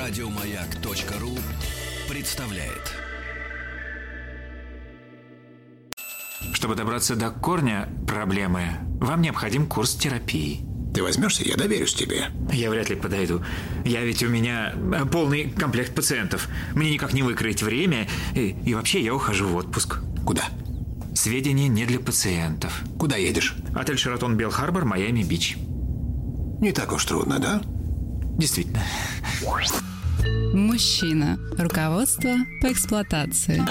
Радиомаяк.ру представляет. Чтобы добраться до корня проблемы, вам необходим курс терапии. Ты возьмешься, я доверюсь тебе. Я вряд ли подойду. Я ведь у меня э, полный комплект пациентов. Мне никак не выкроить время. И, и вообще я ухожу в отпуск. Куда? Сведения не для пациентов. Куда едешь? Отель Шератон Белл Харбор, Майами Бич. Не так уж трудно, да? Действительно. Мужчина. Руководство по эксплуатации.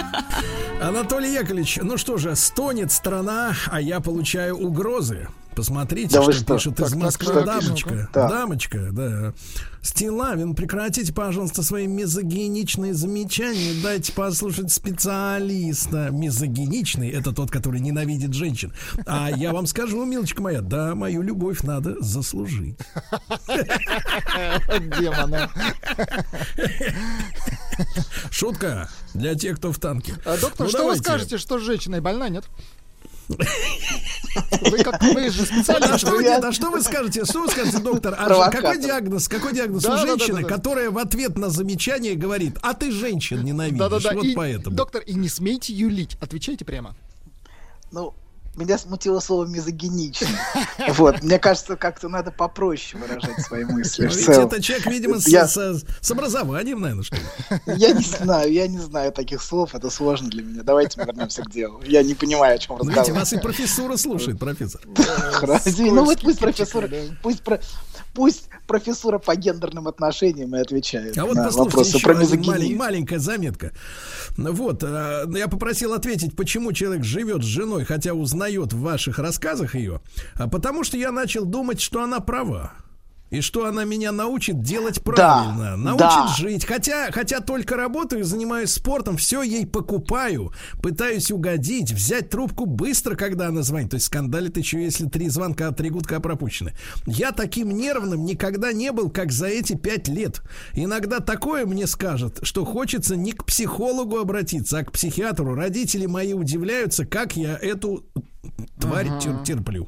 Анатолий Яковлевич, ну что же, стонет страна, а я получаю угрозы. Посмотрите, Да что, что? пишет Так, из так, Москвы что дамочка. Да. Дамочка, да. Стилавин, прекратите, пожалуйста, свои мизогиничные замечания. Дайте послушать специалиста. Мизогиничный – это тот, который ненавидит женщин. А я вам скажу, милочка моя, да, мою любовь надо заслужить. Демона. Шутка для тех, кто в танке. А, доктор, Ну, что вы скажете, что женщина больна, нет? Вы, как, вы же А специалист. что, вы, я- а что вы скажете? Что вы скажете, доктор? А какой диагноз? Какой диагноз Да, у женщины, да, да. которая в ответ на замечание говорит: А ты женщин ненавидишь? Вот и, поэтому. Доктор, и не смейте юлить. Отвечайте прямо. Ну, меня смутило слово мизогиничный. Вот, мне кажется, как-то надо попроще выражать свои мысли. Ведь это человек, видимо, с, Я- с- с образованием, наверное, что ли. Я не знаю, я не знаю таких слов, это сложно для меня. Давайте мы вернемся к делу. Я не понимаю, о чем Ну, Видите, разговор. вас и профессура слушает, профессор. Ну вот пусть да. пусть про- пусть профессура по гендерным отношениям и отвечает А вот на послушайте вопросы еще про мизогинию. малень- маленькая заметка. Вот, э, я попросил ответить, почему человек живет с женой, хотя узнает в ваших рассказах ее. А потому что я начал думать, что она права. И что она меня научит делать правильно, научит да. жить. Хотя, хотя только работаю, занимаюсь спортом, все ей покупаю, пытаюсь угодить, взять трубку быстро, когда она звонит. То есть скандалит еще, если три звонка, три гудка пропущены. Я таким нервным никогда не был, как за эти пять лет. Иногда такое мне скажет, что хочется не к психологу обратиться, а к психиатру. Родители мои удивляются, как я эту тварь тер- терплю.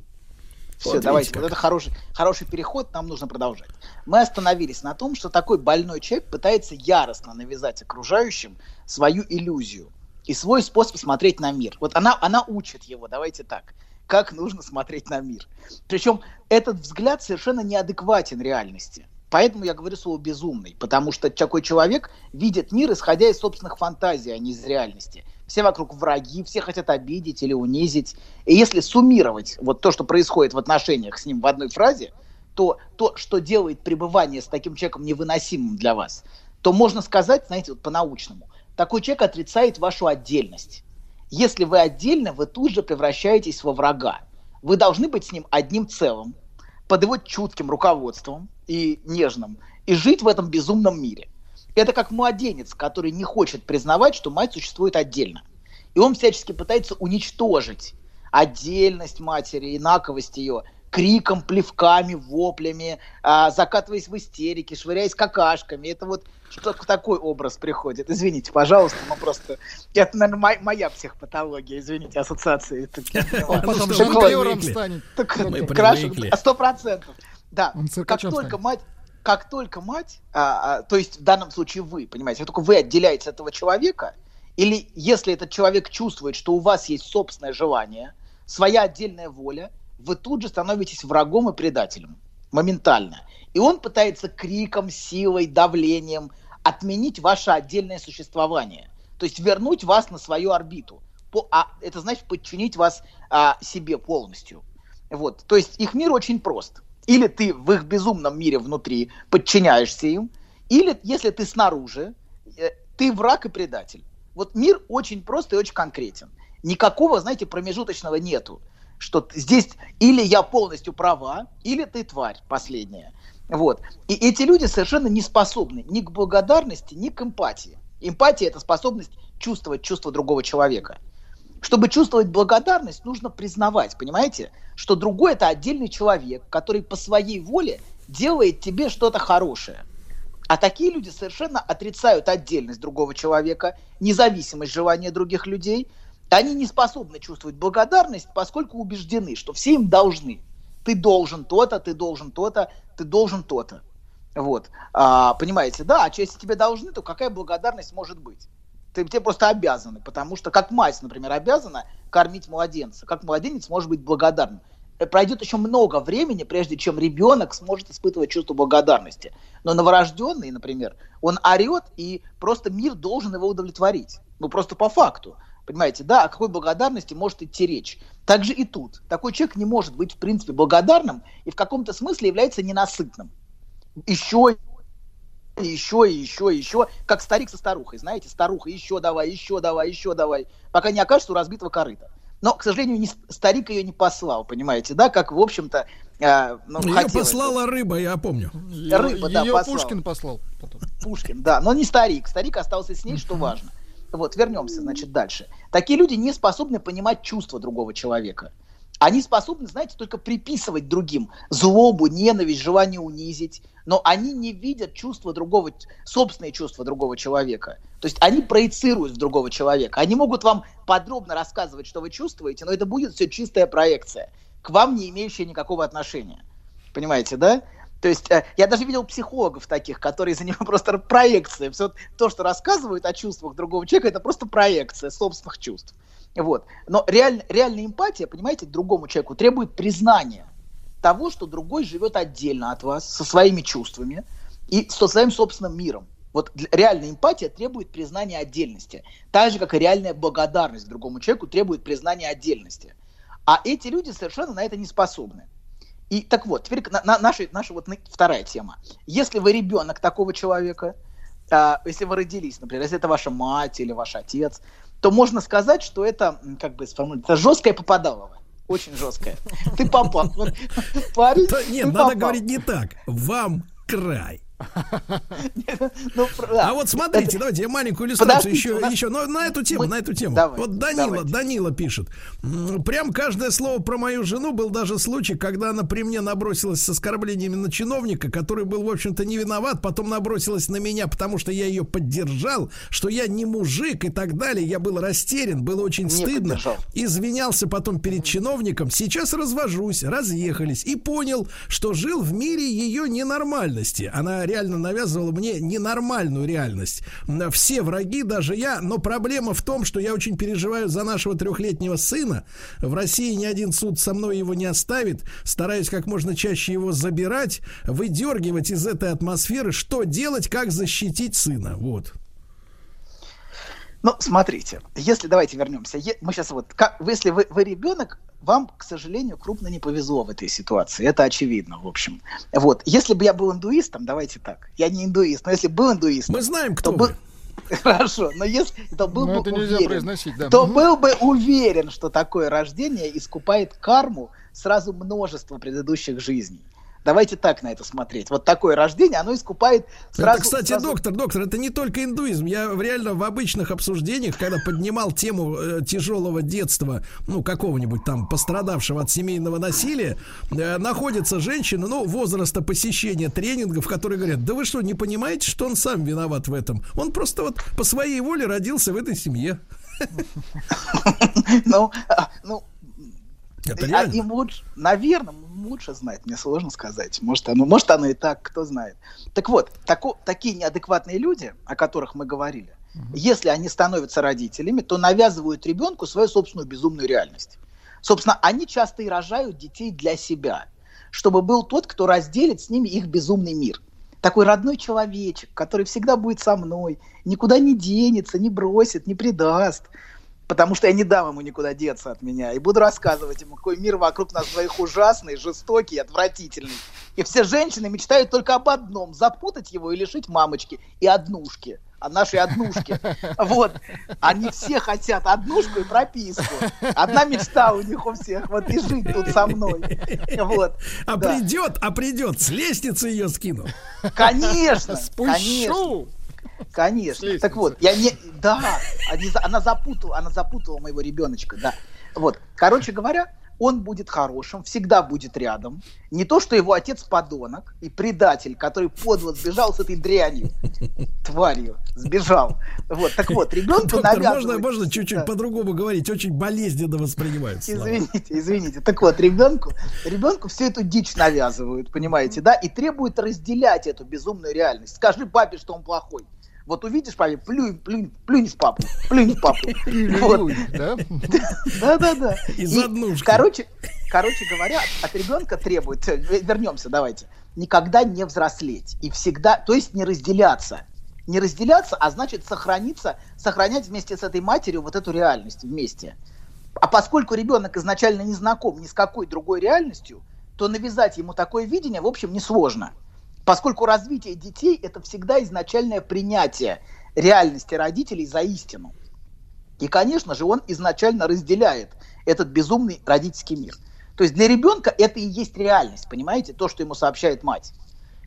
Все, Вот давайте, видите вот как. это хороший, хороший переход, нам нужно продолжать. Мы остановились на том, что такой больной человек пытается яростно навязать окружающим свою иллюзию и свой способ смотреть на мир. Вот она, она учит его, давайте так, как нужно смотреть на мир. Причем этот взгляд совершенно неадекватен реальности. Поэтому я говорю слово безумный, потому что такой человек видит мир, исходя из собственных фантазий, а не из реальности. Все вокруг враги, все хотят обидеть или унизить. И если суммировать вот то, что происходит в отношениях с ним в одной фразе, то то, что делает пребывание с таким человеком невыносимым для вас, то можно сказать, знаете, вот по-научному, такой человек отрицает вашу отдельность. Если вы отдельно, вы тут же превращаетесь во врага. Вы должны быть с ним одним целым, под его чутким руководством и нежным, и жить в этом безумном мире. Это как младенец, который не хочет признавать, что мать существует отдельно. И он всячески пытается уничтожить отдельность матери, инаковость ее, криком, плевками, воплями, а, закатываясь в истерике, швыряясь какашками. Это вот что такой образ приходит. Извините, пожалуйста, но просто... Это, наверное, моя, моя психопатология, извините, ассоциации. Он Он потом мы жонглером станет. Мы а, сто процентов. Да, как только мать, как только мать, а, а, то есть в данном случае вы, понимаете, как только вы отделяетесь от этого человека, или если этот человек чувствует, что у вас есть собственное желание, своя отдельная воля, вы тут же становитесь врагом и предателем. Моментально. И он пытается криком, силой, давлением отменить ваше отдельное существование. То есть вернуть вас на свою орбиту. По- а это значит подчинить вас а, себе полностью. Вот. То есть их мир очень прост. Или ты в их безумном мире внутри подчиняешься им, или если ты снаружи, э, ты враг и предатель. Вот мир очень прост и очень конкретен. Никакого, знаете, промежуточного нету. Что здесь или я полностью права, или ты тварь последняя. Вот. И эти люди совершенно не способны ни к благодарности, ни к эмпатии. Эмпатия – это способность чувствовать чувство другого человека. Чтобы чувствовать благодарность, нужно признавать, понимаете, что другой это отдельный человек, который по своей воле делает тебе что-то хорошее. А такие люди совершенно отрицают отдельность другого человека, независимость желания других людей. Они не способны чувствовать благодарность, поскольку убеждены, что все им должны. Ты должен то-то, ты должен то-то, ты должен то-то. Вот. А, понимаете, да, а если тебе должны, то какая благодарность может быть? Ты, тебе просто обязаны, потому что как мать, например, обязана кормить младенца, как младенец может быть благодарным. Э, Пройдет еще много времени, прежде чем ребенок сможет испытывать чувство благодарности. Но новорожденный, например, он орет, и просто мир должен его удовлетворить. Ну, просто по факту. Понимаете, да, о какой благодарности может идти речь. Так же и тут. Такой человек не может быть, в принципе, благодарным и в каком-то смысле является ненасытным. Еще и еще, и еще, и еще, как старик со старухой, знаете, старуха, еще давай, еще давай, еще давай, пока не окажется у разбитого корыта. Но, к сожалению, не, старик ее не послал, понимаете, да, как, в общем-то, э, ну, Ее хотелось послала рыба, я помню. Ее, Рыба, да, ее послал. Пушкин послал. потом. Пушкин, да, но не старик. Старик остался с ней, что важно. Вот, вернемся, значит, дальше. Такие люди не способны понимать чувства другого человека. Они способны, знаете, только приписывать другим злобу, ненависть, желание унизить, но они не видят чувства другого, собственные чувства другого человека. То есть они проецируют другого человека. Они могут вам подробно рассказывать, что вы чувствуете, но это будет все чистая проекция, к вам не имеющая никакого отношения. Понимаете, да? То есть э, я даже видел психологов таких, которые занимаются просто проекцией. Все то, что рассказывают о чувствах другого человека, это просто проекция собственных чувств. Вот. Но реаль, реальная эмпатия, понимаете, другому человеку требует признания того, что другой живет отдельно от вас, со своими чувствами и со своим собственным миром. Вот реальная эмпатия требует признания отдельности. Так же, как и реальная благодарность другому человеку требует признания отдельности. А эти люди совершенно на это не способны. И так вот, теперь на, на- наша, наша вот вторая тема. Если вы ребенок такого человека, если вы родились, например, если это ваша мать или ваш отец, то можно сказать, что это, как бы сформулировать, это жесткое попадалово. Очень жесткое. Ты попал. Вот, Парень, Да, нет, надо попал. говорить не так. Вам край. Ну. А вот смотрите, давайте я маленькую иллюстрацию еще, еще, но на эту тему, на эту тему. Вот Данила. Данила пишет. «М, Прям каждое слово про мою жену был даже случай, когда она при мне набросилась с оскорблениями на чиновника, который был, в общем-то, не виноват, потом набросилась на меня, потому что я ее поддержал, что я не мужик и так далее. Я был растерян, было очень стыдно. Извинялся потом перед чиновником. Сейчас развожусь, разъехались и понял, что жил в мире ее ненормальности. Она реально навязывала мне ненормальную реальность. Все враги, даже я, но проблема в том, что я очень переживаю за нашего трехлетнего сына. В России ни один суд со мной его не оставит. Стараюсь как можно чаще его забирать, выдергивать из этой атмосферы, что делать, как защитить сына. Вот. Ну, смотрите, если давайте вернемся, мы сейчас вот, как, если вы, вы ребенок, вам, к сожалению, крупно не повезло в этой ситуации, это очевидно, в общем. Вот, если бы я был индуистом, давайте так, я не индуист, но если был индуистом, Мы знаем, то кто был, вы. хорошо, но если, то был Но бы это нельзя уверен, произносить, да. то был бы уверен, что такое рождение искупает карму сразу множество предыдущих жизней. Давайте так на это смотреть. Вот такое рождение, оно искупает сразу... это, кстати, сразу- доктор, доктор, это не только индуизм. Я реально в обычных обсуждениях, когда поднимал тему э, тяжелого детства, ну, какого-нибудь там пострадавшего от семейного насилия, э, находятся женщины, ну, возраста посещения тренингов, которые говорят, да вы что, не понимаете, что он сам виноват в этом? Он просто вот по своей воле родился в этой семье. Ну, а, ну, Это А им лучше, наверное, лучше знать, мне сложно сказать. Может, оно, может, оно и так, кто знает. Так вот, тако, такие неадекватные люди, о которых мы говорили, если они становятся родителями, то навязывают ребенку свою собственную безумную реальность. Собственно, они часто и рожают детей для себя, чтобы был тот, кто разделит с ними их безумный мир. Такой родной человечек, который всегда будет со мной, никуда не денется, не бросит, не предаст потому что я не дам ему никуда деться от меня, и буду рассказывать ему, какой мир вокруг нас двоих ужасный, жестокий, отвратительный. И все женщины мечтают только об одном – запутать его и лишить мамочки и однушки, а нашей однушки. Вот. Они все хотят однушку и прописку. Одна мечта у них у всех, вот и жить тут со мной. Вот. А Да. придет, а придет, с лестницы ее скину. Конечно, конечно. Спущу! Конечно. С Так вот, я не, да, она запутала, она запутала моего ребеночка, да. Вот, короче говоря, он будет хорошим, всегда будет рядом. Не то, что его отец подонок и предатель, который подло сбежал с этой дрянью, тварью, сбежал. Вот, так вот, ребенку Доктор, можно, можно чуть-чуть Да. по-другому говорить? Очень болезненно воспринимается. Извините, извините. Так вот, ребенку, ребенку всю эту дичь навязывают, понимаете, да, и требуют разделять эту безумную реальность. Скажи папе, что он плохой. Вот увидишь папе, плюнь, плюнь, плюнь в папу, плюнь в папу. Вот. Люль, да? Да, да, да. Из И, однушки. Короче, короче говоря, от ребенка требует, э, вернемся, давайте, никогда не взрослеть и всегда, то есть не разделяться. Не разделяться, а значит сохраниться, сохранять вместе с этой матерью вот эту реальность вместе. А поскольку ребенок изначально не знаком ни с какой другой реальностью, то навязать ему такое видение, в общем, несложно. Поскольку развитие детей – это всегда изначальное принятие реальности родителей за истину. И, конечно же, он изначально разделяет этот безумный родительский мир. То есть для ребенка это и есть реальность, понимаете, то, что ему сообщает мать.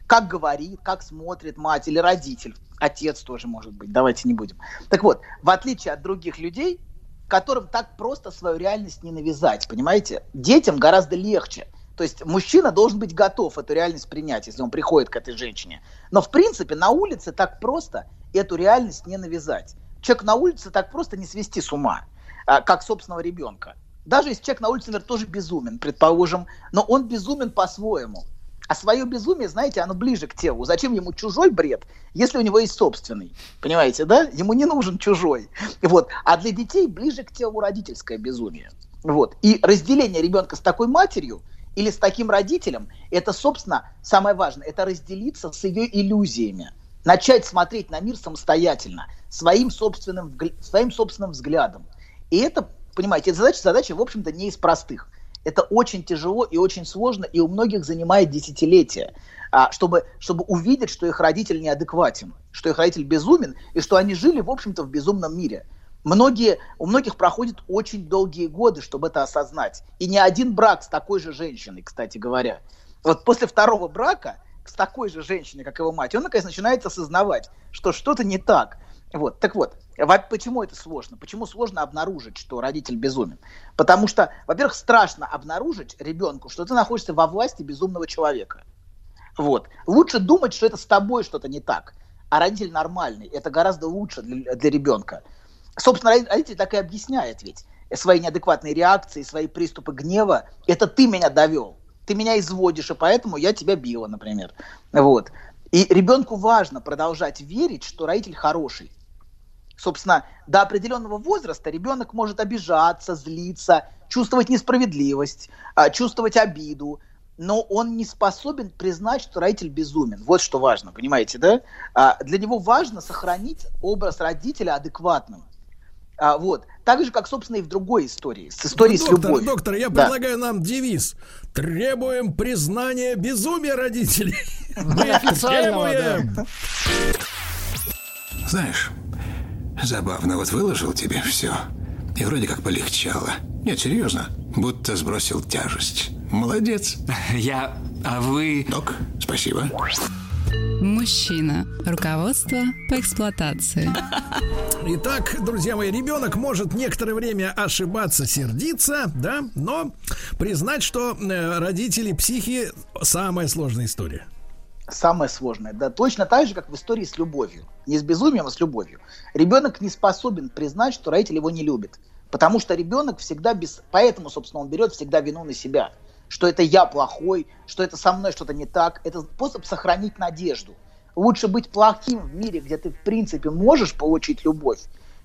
Как говорит, как смотрит мать или родитель, отец тоже может быть, давайте не будем. Так вот, в отличие от других людей, которым так просто свою реальность не навязать, понимаете, детям гораздо легче. То есть мужчина должен быть готов эту реальность принять, если он приходит к этой женщине. Но в принципе на улице так просто эту реальность не навязать. Человек на улице так просто не свести с ума, а, как собственного ребенка. Даже если человек на улице, например, тоже безумен, предположим, но он безумен по-своему. А свое безумие, знаете, оно ближе к телу. Зачем ему чужой бред, если у него есть собственный? Понимаете, да? Ему не нужен чужой. Вот. А для детей ближе к телу родительское безумие. Вот. И разделение ребенка с такой матерью или с таким родителем, это, собственно, самое важное, это разделиться с ее иллюзиями. Начать смотреть на мир самостоятельно, своим собственным, своим собственным взглядом. И это, понимаете, эта задача, задача, в общем-то, не из простых. Это очень тяжело и очень сложно, и у многих занимает десятилетия, а, чтобы, чтобы увидеть, что их родитель неадекватен, что их родитель безумен, и что они жили, в общем-то, в безумном мире. Многие, у многих проходят очень долгие годы, чтобы это осознать. И не один брак с такой же женщиной, кстати говоря. Вот после второго брака с такой же женщиной, как его мать, он, наконец, начинает осознавать, что что-то не так. Вот, так вот, во- почему это сложно? Почему сложно обнаружить, что родитель безумен? Потому что, во-первых, страшно обнаружить ребенку, что ты находишься во власти безумного человека. Вот. Лучше думать, что это с тобой что-то не так, а родитель нормальный. Это гораздо лучше для, для ребенка. Собственно, роди- родитель так и объясняет ведь свои неадекватные реакции, свои приступы гнева. Это ты меня довел, ты меня изводишь, и поэтому я тебя била, например. Вот. И ребенку важно продолжать верить, что родитель хороший. Собственно, до определенного возраста ребенок может обижаться, злиться, чувствовать несправедливость, а, чувствовать обиду, но он не способен признать, что родитель безумен. Вот что важно, понимаете, да? А, Для него важно сохранить образ родителя адекватным. А, Вот. Так же, как, собственно, и в другой истории, с историей с доктор, любовью. доктор, я Да. предлагаю нам девиз. Требуем признания безумия родителей. Да. Требуем. Знаешь, забавно, вот выложил тебе все. И вроде как полегчало. Нет, серьезно, будто сбросил тяжесть. Молодец. Я... А вы... Док, спасибо. Мужчина. Руководство по эксплуатации. Итак, друзья мои, ребенок может некоторое время ошибаться, сердиться, да, но признать, что э, родители психи самая сложная история. Самое сложное, да, точно так же, как в истории с любовью. Не с безумием, а с любовью. Ребенок не способен признать, что родитель его не любит. Потому что ребенок всегда без... Поэтому, собственно, он берет всегда вину на себя. Что это я плохой, что это со мной что-то не так. Это способ сохранить надежду. Лучше быть плохим в мире, где ты, в принципе, можешь получить любовь,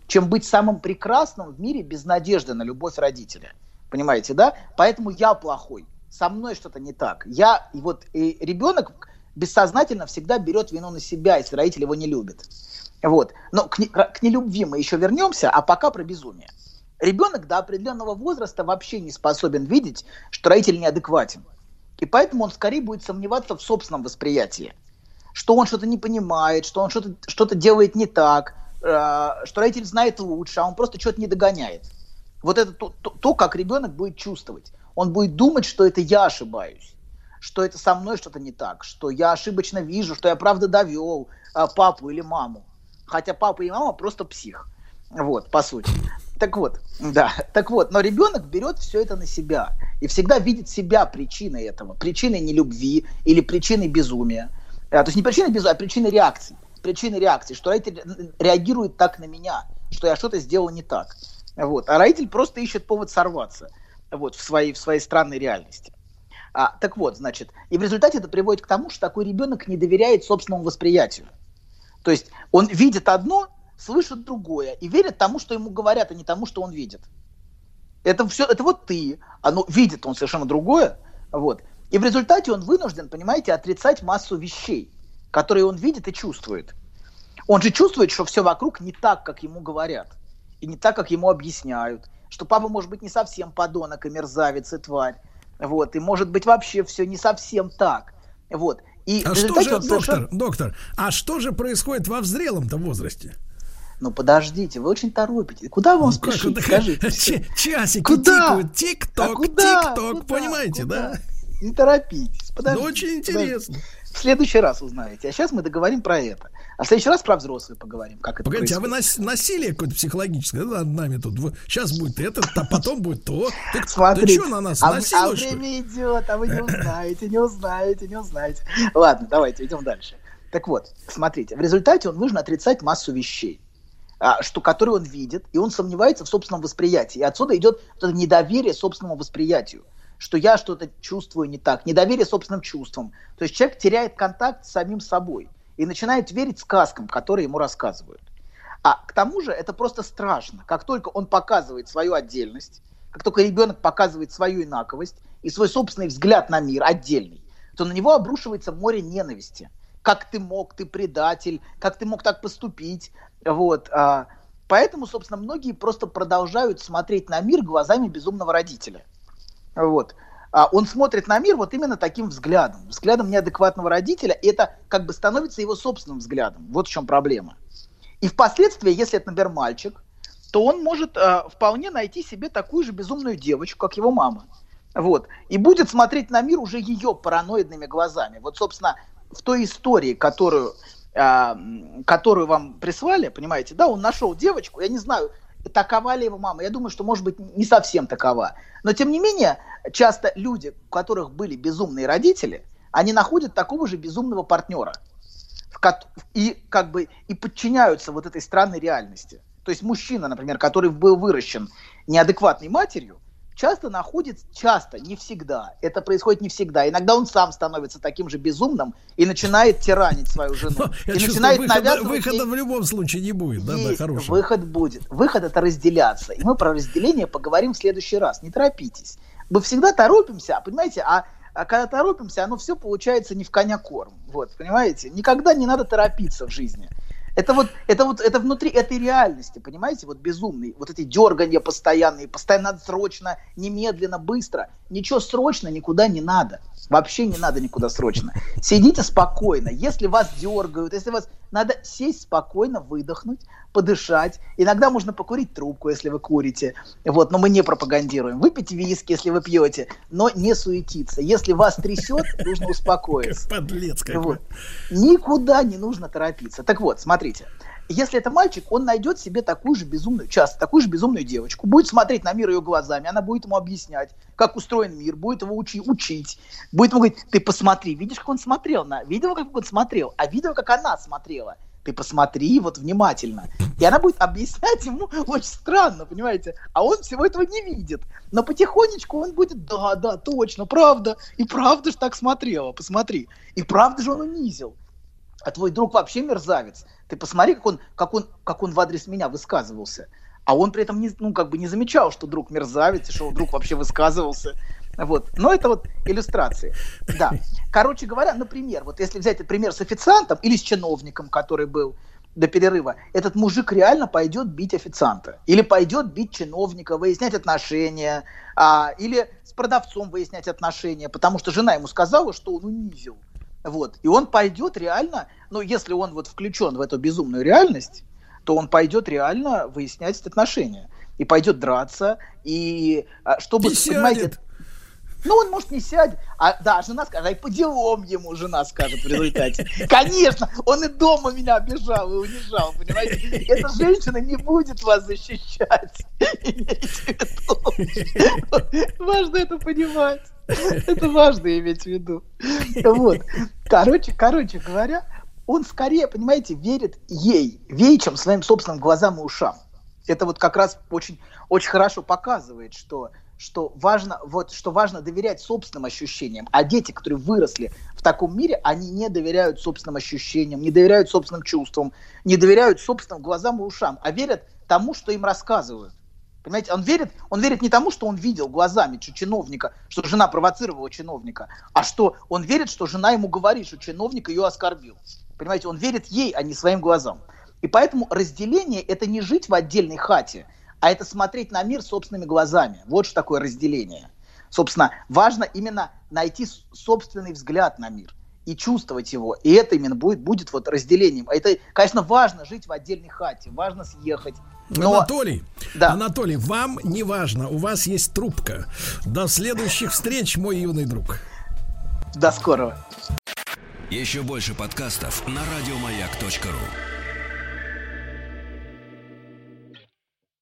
чем быть самым прекрасным в мире без надежды на любовь родителя. Понимаете, да? Поэтому я плохой. Со мной что-то не так. Я, и вот и ребенок бессознательно всегда берет вину на себя, если родитель его не любит. Вот. Но к, не- к нелюбви мы еще вернемся, а пока про безумие. Ребенок до определенного возраста вообще не способен видеть, что родитель неадекватен. И поэтому он скорее будет сомневаться в собственном восприятии. Что он что-то не понимает, что он что-то что делает не так, э, что родитель знает лучше, а он просто что-то не догоняет. Вот это то, то- то, как ребенок будет чувствовать. Он будет думать, что это я ошибаюсь, что это со мной что-то не так, что я ошибочно вижу, что я правда довел а, папу или маму. Хотя папа и мама просто псих. Вот, по сути. Так вот, да, так вот, но ребенок берет все это на себя и всегда видит себя причиной этого, причиной нелюбви или причиной безумия. А, то есть не причиной безумия, а причиной реакции. Причиной реакции, что родитель реагирует так на меня, что я что-то сделал не так. Вот. А родитель просто ищет повод сорваться вот, в, своей, в своей странной реальности. А, так вот, значит, и в результате это приводит к тому, что такой ребенок не доверяет собственному восприятию. То есть он видит одно, слышит другое и верит тому, что ему говорят, а не тому, что он видит. Это все, это вот ты, оно видит он совершенно другое, вот. И в результате он вынужден, понимаете, отрицать массу вещей, которые он видит и чувствует. Он же чувствует, что все вокруг не так, как ему говорят, и не так, как ему объясняют, что папа может быть не совсем подонок и мерзавец и тварь, вот, и может быть вообще все не совсем так, вот. И а что же, доктор, совершенно... доктор, а что же происходит во взрелом-то возрасте? Ну подождите, вы очень торопитесь. Куда вам ну, спешить? Как, Скажите. Ч- часики куда? тикают, тик-ток, а тик-ток, понимаете, куда? да? Не торопитесь, подождите. Ну, очень интересно. Подождите. В следующий раз узнаете. А сейчас мы договорим про это. А в следующий раз про взрослые поговорим. Как это Погодите, происходит. а вы насилие какое-то психологическое над нами тут? Сейчас будет это, а потом будет то. Ты, Смотрите, ты что на нас а, а время идет, а вы не узнаете, не узнаете, не узнаете. Ладно, давайте идем дальше. Так вот, смотрите, в результате он нужно отрицать массу вещей. А, что, которые он видит, и он сомневается в собственном восприятии. И отсюда идет недоверие собственному восприятию, что я что-то чувствую не так, недоверие собственным чувствам. То есть человек теряет контакт с самим собой и начинает верить сказкам, которые ему рассказывают. А к тому же это просто страшно. Как только он показывает свою отдельность, как только ребенок показывает свою инаковость и свой собственный взгляд на мир отдельный, то на него обрушивается море ненависти. Как ты мог, ты предатель, как ты мог так поступить, вот. А, поэтому, собственно, многие просто продолжают смотреть на мир глазами безумного родителя. Вот. А он смотрит на мир вот именно таким взглядом, взглядом неадекватного родителя, и это как бы становится его собственным взглядом. Вот в чем проблема. И впоследствии, если это, например, мальчик, то он может э, вполне найти себе такую же безумную девочку, как его мама. Вот. И будет смотреть на мир уже ее параноидными глазами. Вот, собственно, в той истории, которую а, которую вам прислали, понимаете, да, он нашел девочку, я не знаю, такова ли его мама, я думаю, что, может быть, не совсем такова. Но, тем не менее, часто люди, у которых были безумные родители, они находят такого же безумного партнера и как бы и подчиняются вот этой странной реальности. То есть мужчина, например, который был выращен неадекватной матерью, часто находит, часто, не всегда, это происходит не всегда. Иногда он сам становится таким же безумным и начинает тиранить свою жену. Но, и чувствую, начинает выхода, навязывать выхода ей... в любом случае не будет, да, да, хорошего. Выход будет. Выход это разделяться. И мы про разделение поговорим в следующий раз. Не торопитесь. Мы всегда торопимся, а понимаете, а а когда торопимся, оно все получается не в коня корм. Вот, понимаете? Никогда не надо торопиться в жизни. Это вот, это вот, это внутри этой реальности, понимаете, вот безумный, вот эти дергания постоянные, постоянно срочно, немедленно, быстро. Ничего срочно никуда не надо. Вообще не надо никуда срочно. Сидите спокойно. Если вас дергают, если вас... Надо сесть спокойно, выдохнуть, подышать. Иногда можно покурить трубку, если вы курите. Вот, но мы не пропагандируем. Выпить виски, если вы пьете, но не суетиться. Если вас трясет, нужно успокоиться. Подлец какой. Вот. Никуда не нужно торопиться. Так вот, смотрите. Если это мальчик, он найдет себе такую же безумную, часто такую же безумную девочку, будет смотреть на мир ее глазами, она будет ему объяснять, как устроен мир, будет его учи, учить, будет ему говорить, ты посмотри, видишь, как он смотрел, на, видел, как он смотрел, а видел, как она смотрела ты посмотри вот внимательно. И она будет объяснять ему очень странно, понимаете? А он всего этого не видит. Но потихонечку он будет, да, да, точно, правда. И правда же так смотрела, посмотри. И правда же он унизил. А твой друг вообще мерзавец. Ты посмотри, как он, как он, как он в адрес меня высказывался. А он при этом не, ну, как бы не замечал, что друг мерзавец, и что друг вообще высказывался. Вот. Но это вот иллюстрации. Да. Короче говоря, например, вот если взять пример с официантом или с чиновником, который был до перерыва, этот мужик реально пойдет бить официанта. Или пойдет бить чиновника, выяснять отношения. А, или с продавцом выяснять отношения, потому что жена ему сказала, что он унизил. Вот. И он пойдет реально, ну, если он вот включен в эту безумную реальность, то он пойдет реально выяснять отношения. И пойдет драться, и а, чтобы, и понимаете, Ну, он, может, не сядет. А, да, жена скажет, а по делам ему жена скажет в результате. Конечно, он и дома меня обижал и унижал, понимаете? Эта женщина не будет вас защищать. Важно это понимать. Это важно иметь в виду. Вот. Короче, короче говоря, он скорее, понимаете, верит ей, ей, чем своим собственным глазам и ушам. Это вот как раз очень, очень хорошо показывает, что что важно, вот, что важно доверять собственным ощущениям. А дети, которые выросли в таком мире, они не доверяют собственным ощущениям, не доверяют собственным чувствам, не доверяют собственным глазам и ушам, а верят тому, что им рассказывают. Понимаете, он верит, он верит не тому, что он видел глазами чиновника, что жена провоцировала чиновника, а что он верит, что жена ему говорит, что чиновник ее оскорбил. Понимаете, он верит ей, а не своим глазам. И поэтому разделение – это не жить в отдельной хате – а это смотреть на мир собственными глазами. Вот что такое разделение. Собственно, важно именно найти собственный взгляд на мир и чувствовать его. И это именно будет, будет вот разделением. А это, конечно, важно жить в отдельной хате, важно съехать. Но... Анатолий, да. Анатолий, вам не важно, у вас есть трубка. До следующих встреч, мой юный друг. До скорого. Еще больше подкастов на радиомаяк.ру